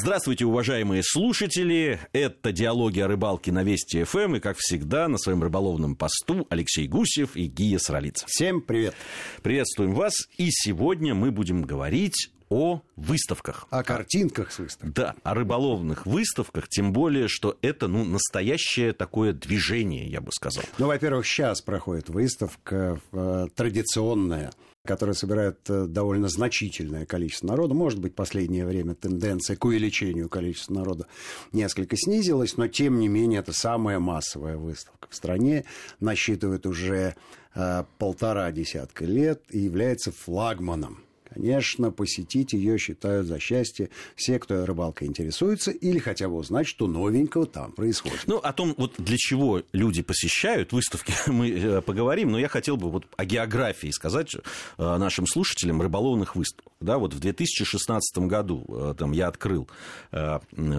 Здравствуйте, уважаемые слушатели. Это «Диалоги о рыбалке» на Вести ФМ. И, как всегда, на своем рыболовном посту Алексей Гусев и Гия Сралица. Всем привет. Приветствуем вас. И сегодня мы будем говорить о выставках. О картинках с выставок. Да, о рыболовных выставках, тем более, что это ну, настоящее такое движение, я бы сказал. Ну, во-первых, сейчас проходит выставка э, традиционная которая собирает э, довольно значительное количество народа. Может быть, в последнее время тенденция к увеличению количества народа несколько снизилась, но, тем не менее, это самая массовая выставка в стране, насчитывает уже э, полтора десятка лет и является флагманом Конечно, посетить ее считают за счастье все, кто рыбалкой интересуется, или хотя бы узнать, что новенького там происходит. Ну, о том, вот для чего люди посещают выставки, мы э, поговорим, но я хотел бы вот о географии сказать э, нашим слушателям рыболовных выставок. Да, вот в 2016 году э, там, я открыл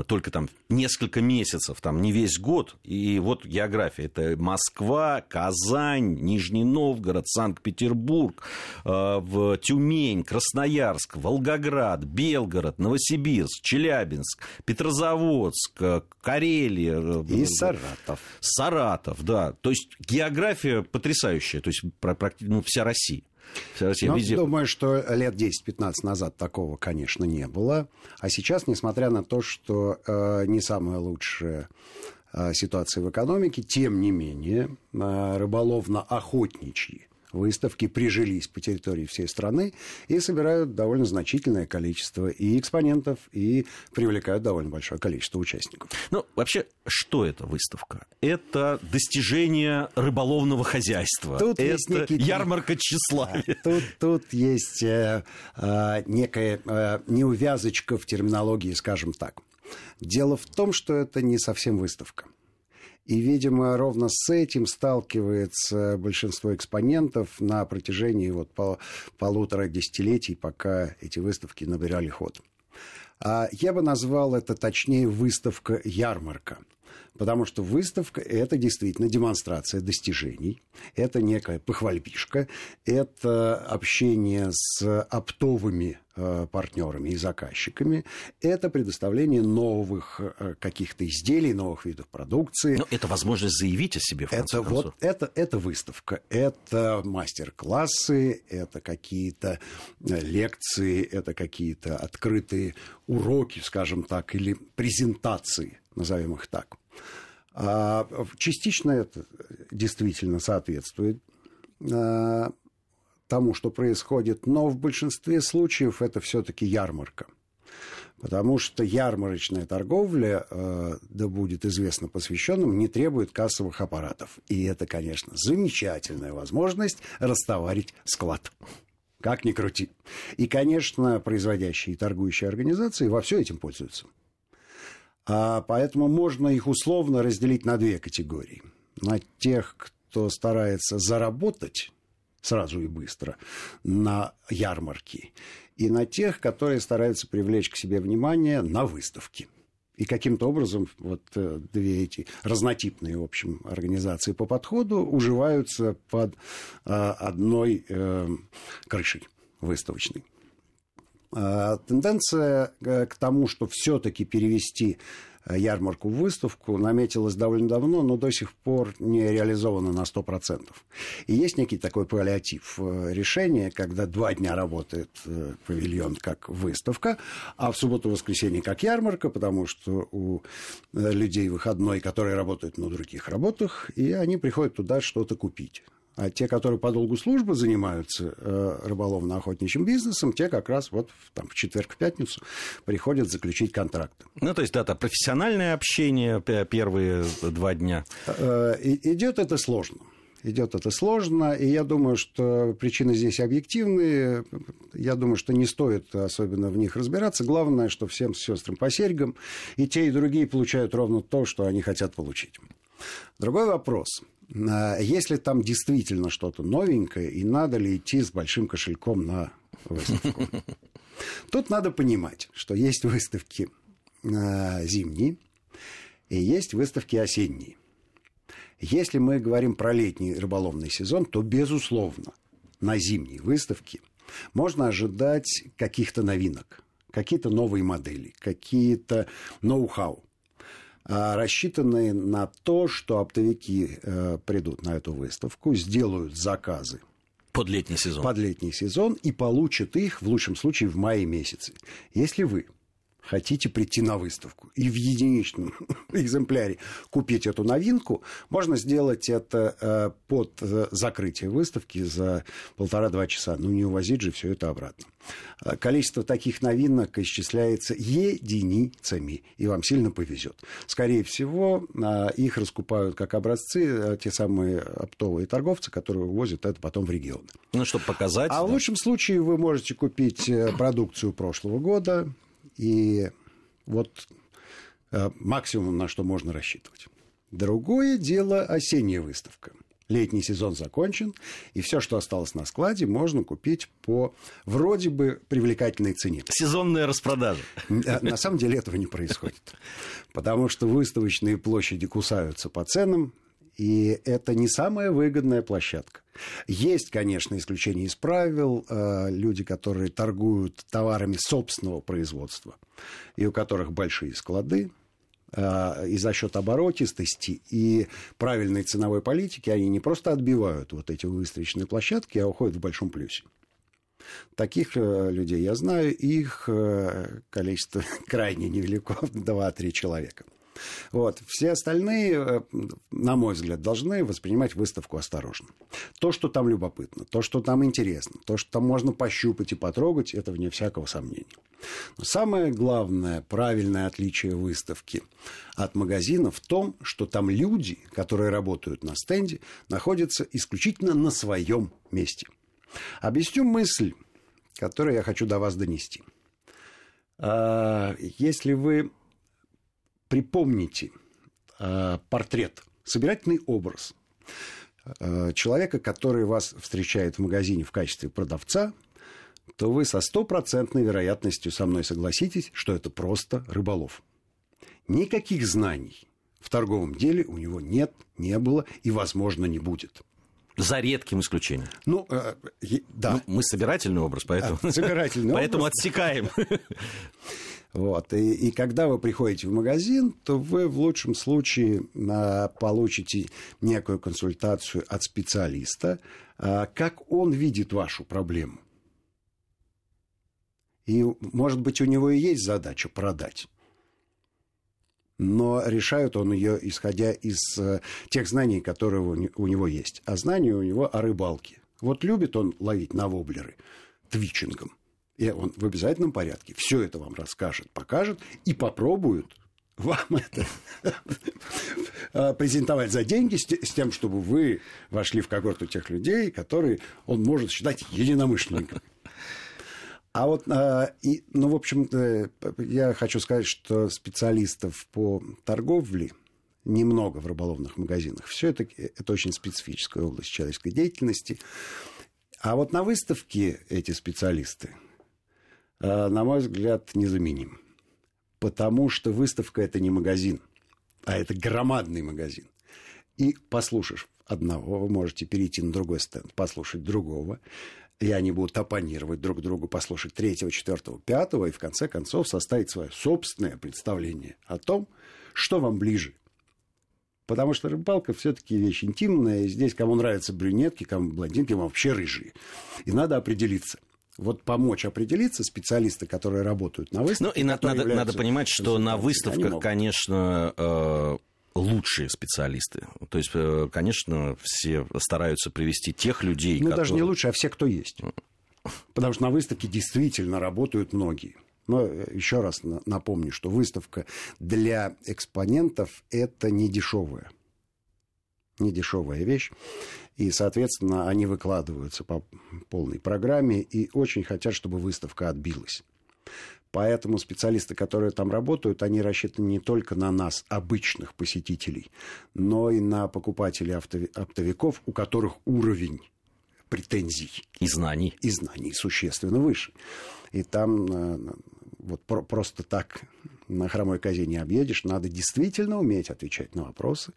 только там несколько месяцев, там не весь год, и вот география. Это Москва, Казань, Нижний Новгород, Санкт-Петербург, в Тюмень, Красноярск, Волгоград, Белгород, Новосибирск, Челябинск, Петрозаводск, Карелия. Э, И Саратов. Саратов, да. То есть география потрясающая, то есть ну, вся Россия. Россия, ну, везде... Думаю, что лет 10-15 назад такого, конечно, не было. А сейчас, несмотря на то, что э, не самая лучшая э, ситуация в экономике, тем не менее, э, рыболовно-охотничьи выставки прижились по территории всей страны и собирают довольно значительное количество и экспонентов, и привлекают довольно большое количество участников. Ну, вообще, что это выставка? Это достижение рыболовного хозяйства. Тут это есть некий... ярмарка тщеславия. Да, тут, тут есть э, э, некая э, неувязочка в терминологии, скажем так. Дело в том, что это не совсем выставка. И, видимо, ровно с этим сталкивается большинство экспонентов на протяжении вот пол, полутора десятилетий, пока эти выставки набирали ход. А я бы назвал это точнее выставка-ярмарка. Потому что выставка – это действительно демонстрация достижений, это некая похвальбишка, это общение с оптовыми партнерами и заказчиками, это предоставление новых э, каких-то изделий, новых видов продукции. Но это возможность заявить о себе, в конце это, концов. Вот, это, это выставка, это мастер-классы, это какие-то э, лекции, это какие-то открытые уроки, скажем так, или презентации, назовем их так. А частично это действительно соответствует а, тому, что происходит, но в большинстве случаев это все-таки ярмарка. Потому что ярмарочная торговля, э, да будет известно посвященным, не требует кассовых аппаратов. И это, конечно, замечательная возможность растоварить склад. Как ни крути. И, конечно, производящие и торгующие организации во все этим пользуются. А поэтому можно их условно разделить на две категории. На тех, кто старается заработать сразу и быстро на ярмарке, и на тех, которые стараются привлечь к себе внимание на выставке. И каким-то образом вот э, две эти разнотипные, в общем, организации по подходу уживаются под э, одной э, крышей выставочной. А, тенденция э, к тому, что все-таки перевести ярмарку в выставку наметилась довольно давно, но до сих пор не реализована на 100%. И есть некий такой паллиатив э, решения, когда два дня работает павильон как выставка, а в субботу-воскресенье как ярмарка, потому что у людей выходной, которые работают на других работах, и они приходят туда что-то купить. А те, которые по долгу службы занимаются э, рыболовно-охотничьим бизнесом, те как раз вот там, в четверг, в пятницу приходят заключить контракты. Ну, то есть, да, это профессиональное общение первые два дня. Э, идет это сложно. Идет это сложно, и я думаю, что причины здесь объективные. Я думаю, что не стоит особенно в них разбираться. Главное, что всем сестрам по серьгам, и те, и другие получают ровно то, что они хотят получить. Другой вопрос. А если там действительно что-то новенькое, и надо ли идти с большим кошельком на выставку? Тут надо понимать, что есть выставки а, зимние и есть выставки осенние. Если мы говорим про летний рыболовный сезон, то, безусловно, на зимней выставке можно ожидать каких-то новинок. какие-то новые модели, какие-то ноу-хау, рассчитанные на то, что оптовики э, придут на эту выставку, сделают заказы под летний сезон. Под летний сезон и получат их, в лучшем случае, в мае месяце. Если вы хотите прийти на выставку и в единичном экземпляре купить эту новинку, можно сделать это э, под э, закрытие выставки за полтора-два часа. Ну, не увозить же все это обратно. Э, количество таких новинок исчисляется единицами, и вам сильно повезет. Скорее всего, их раскупают как образцы те самые оптовые торговцы, которые увозят это потом в регионы. Ну, чтобы показать. А да. в лучшем случае вы можете купить продукцию прошлого года, и вот э, максимум, на что можно рассчитывать. Другое дело осенняя выставка. Летний сезон закончен, и все, что осталось на складе, можно купить по вроде бы привлекательной цене. Сезонная распродажа. Э, на самом деле этого не происходит. Потому что выставочные площади кусаются по ценам, и это не самая выгодная площадка. Есть, конечно, исключения из правил. Э, люди, которые торгуют товарами собственного производства, и у которых большие склады, э, и за счет оборотистости и правильной ценовой политики они не просто отбивают вот эти выставочные площадки, а уходят в большом плюсе. Таких э, людей я знаю, их количество крайне невелико, 2-3 человека. Вот. Все остальные, э, на мой взгляд, должны воспринимать выставку осторожно. То, что там любопытно, то, что там интересно, то, что там можно пощупать и потрогать, это вне всякого сомнения. Но самое главное, правильное отличие выставки от магазина в том, что там люди, которые работают на стенде, находятся исключительно на своем месте. Объясню мысль, которую я хочу до вас донести. А, если вы припомните э, портрет, собирательный образ э, человека, который вас встречает в магазине в качестве продавца, то вы со стопроцентной вероятностью со мной согласитесь, что это просто рыболов. Никаких знаний в торговом деле у него нет, не было и, возможно, не будет. За редким исключением. Ну, э, да. Ну, мы собирательный образ, поэтому, а, собирательный поэтому отсекаем. Вот. И, и когда вы приходите в магазин, то вы в лучшем случае а, получите некую консультацию от специалиста, а, как он видит вашу проблему. И, может быть, у него и есть задача продать. Но решает он ее, исходя из э, тех знаний, которые у него есть. А знания у него о рыбалке. Вот любит он ловить на воблеры твичингом. И он в обязательном порядке все это вам расскажет, покажет и попробует вам это а, презентовать за деньги с тем, чтобы вы вошли в когорту тех людей, которые он может считать единомышленниками. А вот, а, и, ну, в общем-то, я хочу сказать, что специалистов по торговле немного в рыболовных магазинах. Все это, это очень специфическая область человеческой деятельности. А вот на выставке эти специалисты, Э, на мой взгляд, незаменим. Потому что выставка – это не магазин, а это громадный магазин. И послушаешь одного, вы можете перейти на другой стенд, послушать другого, и они будут оппонировать друг другу, послушать третьего, четвертого, пятого, и в конце концов составить свое собственное представление о том, что вам ближе. Потому что рыбалка все-таки вещь интимная, и здесь кому нравятся брюнетки, кому блондинки, кому вообще рыжие. И надо определиться вот помочь определиться специалисты, которые работают на выставках. Ну, и надо, надо понимать, что на выставках, конечно, э, лучшие специалисты. То есть, э, конечно, все стараются привести тех людей, Ну, которые... даже не лучшие, а все, кто есть. Потому что на выставке действительно работают многие. Но э, еще раз напомню, что выставка для экспонентов – это не дешевая. Не дешевая вещь. И, соответственно, они выкладываются по полной программе и очень хотят, чтобы выставка отбилась. Поэтому специалисты, которые там работают, они рассчитаны не только на нас, обычных посетителей, но и на покупателей оптовиков, у которых уровень претензий и знаний, и знаний существенно выше. И там э, вот просто так на хромой козе не объедешь, надо действительно уметь отвечать на вопросы,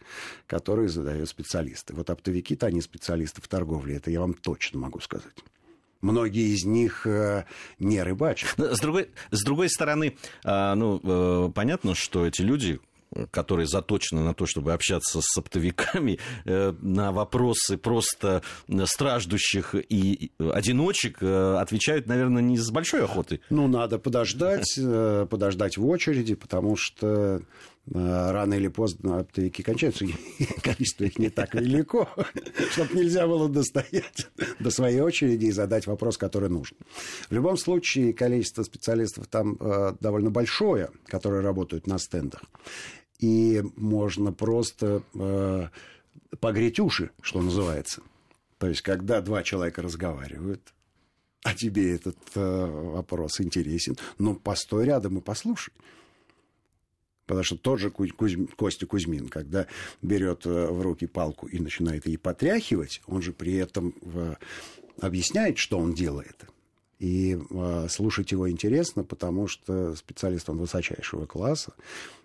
которые задают специалисты. Вот оптовики-то они специалисты в торговле, это я вам точно могу сказать. Многие из них э, не рыбачат. С другой, с другой стороны, а, ну, э, понятно, что эти люди, которые заточены на то, чтобы общаться с оптовиками, э, на вопросы просто страждущих и одиночек отвечают, наверное, не с большой охотой. Ну, надо подождать, подождать в очереди, потому что рано или поздно оптовики кончаются, количество их не так велико, чтобы нельзя было достоять до своей очереди и задать вопрос, который нужен. В любом случае, количество специалистов там э, довольно большое, которые работают на стендах. И можно просто э, погреть уши, что называется. То есть, когда два человека разговаривают, а тебе этот э, вопрос интересен, ну, постой рядом и послушай. Потому что тот же Кузь... Костя Кузьмин, когда берет э, в руки палку и начинает ей потряхивать, он же при этом э, объясняет, что он делает. И э, слушать его интересно, потому что специалист он высочайшего класса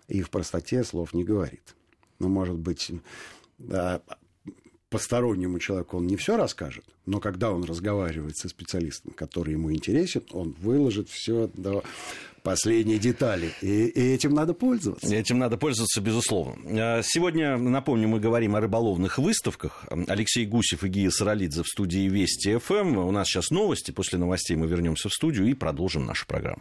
и в простоте слов не говорит. Ну, может быть, да, постороннему человеку он не все расскажет, но когда он разговаривает со специалистом, который ему интересен, он выложит все до последние детали. И, и этим надо пользоваться. Этим надо пользоваться, безусловно. А, сегодня, напомню, мы говорим о рыболовных выставках. Алексей Гусев и Гия Саралидзе в студии Вести ФМ. У нас сейчас новости. После новостей мы вернемся в студию и продолжим нашу программу.